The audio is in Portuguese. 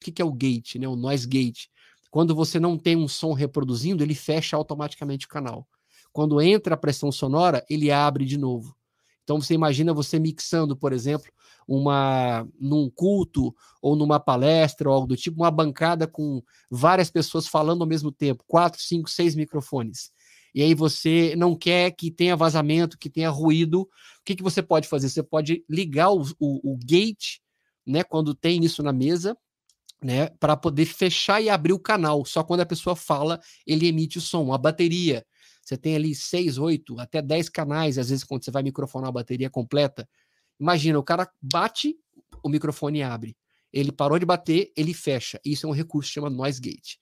que, que é o gate, né? O noise gate. Quando você não tem um som reproduzindo, ele fecha automaticamente o canal. Quando entra a pressão sonora, ele abre de novo. Então você imagina você mixando, por exemplo, uma num culto ou numa palestra ou algo do tipo, uma bancada com várias pessoas falando ao mesmo tempo, quatro, cinco, seis microfones. E aí você não quer que tenha vazamento, que tenha ruído. O que, que você pode fazer? Você pode ligar o, o, o gate, né, quando tem isso na mesa, né, para poder fechar e abrir o canal. Só quando a pessoa fala, ele emite o som. A bateria, você tem ali seis, oito, até dez canais, às vezes quando você vai microfonar a bateria completa. Imagina, o cara bate, o microfone abre. Ele parou de bater, ele fecha. Isso é um recurso que chama noise gate.